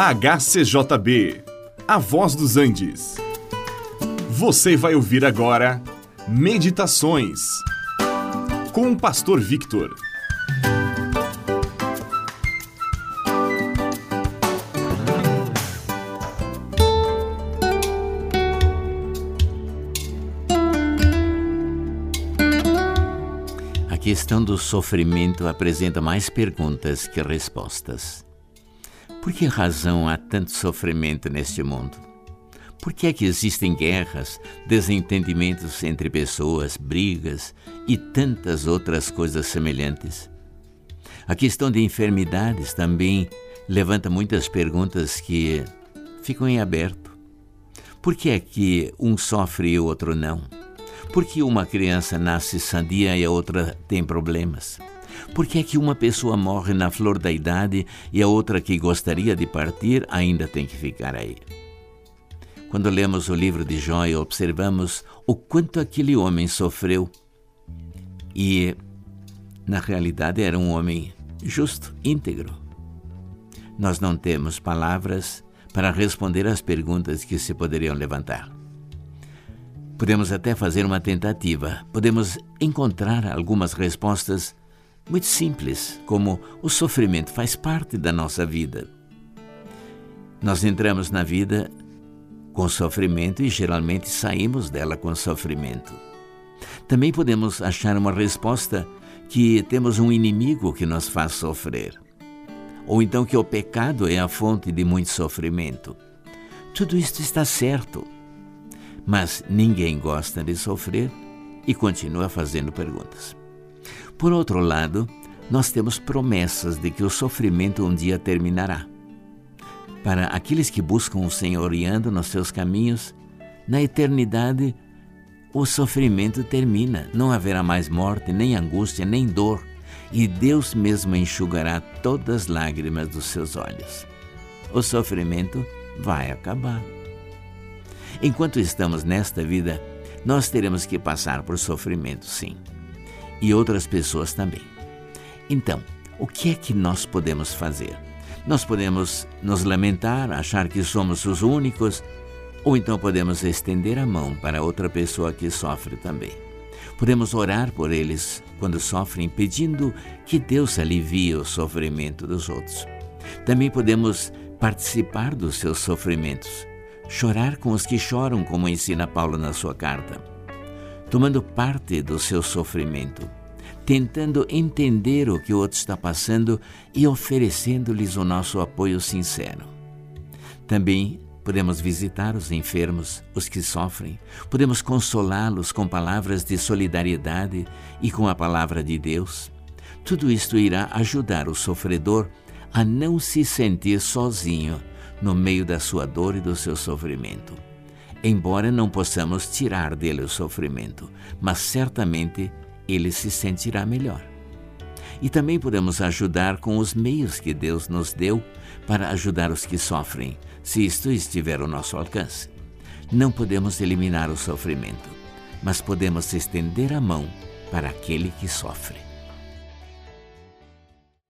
HCJB, A Voz dos Andes. Você vai ouvir agora Meditações com o Pastor Victor. A questão do sofrimento apresenta mais perguntas que respostas. Por que razão há tanto sofrimento neste mundo? Por que é que existem guerras, desentendimentos entre pessoas, brigas e tantas outras coisas semelhantes? A questão de enfermidades também levanta muitas perguntas que ficam em aberto. Por que é que um sofre e o outro não? Por que uma criança nasce sadia e a outra tem problemas? Por que é que uma pessoa morre na flor da idade e a outra que gostaria de partir ainda tem que ficar aí? Quando lemos o livro de Jó observamos o quanto aquele homem sofreu, e na realidade era um homem justo, íntegro. Nós não temos palavras para responder às perguntas que se poderiam levantar. Podemos até fazer uma tentativa, podemos encontrar algumas respostas muito simples, como o sofrimento faz parte da nossa vida. Nós entramos na vida com sofrimento e geralmente saímos dela com sofrimento. Também podemos achar uma resposta que temos um inimigo que nos faz sofrer, ou então que o pecado é a fonte de muito sofrimento. Tudo isto está certo, mas ninguém gosta de sofrer e continua fazendo perguntas. Por outro lado, nós temos promessas de que o sofrimento um dia terminará. Para aqueles que buscam o Senhor e andam nos seus caminhos, na eternidade o sofrimento termina, não haverá mais morte, nem angústia, nem dor, e Deus mesmo enxugará todas as lágrimas dos seus olhos. O sofrimento vai acabar. Enquanto estamos nesta vida, nós teremos que passar por sofrimento, sim e outras pessoas também. Então, o que é que nós podemos fazer? Nós podemos nos lamentar, achar que somos os únicos, ou então podemos estender a mão para outra pessoa que sofre também. Podemos orar por eles quando sofrem, pedindo que Deus alivie o sofrimento dos outros. Também podemos participar dos seus sofrimentos, chorar com os que choram, como ensina Paulo na sua carta tomando parte do seu sofrimento, tentando entender o que o outro está passando e oferecendo-lhes o nosso apoio sincero. Também podemos visitar os enfermos, os que sofrem, podemos consolá-los com palavras de solidariedade e com a palavra de Deus. Tudo isto irá ajudar o sofredor a não se sentir sozinho no meio da sua dor e do seu sofrimento embora não possamos tirar dele o sofrimento, mas certamente ele se sentirá melhor. E também podemos ajudar com os meios que Deus nos deu para ajudar os que sofrem, se isto estiver ao nosso alcance. Não podemos eliminar o sofrimento, mas podemos estender a mão para aquele que sofre.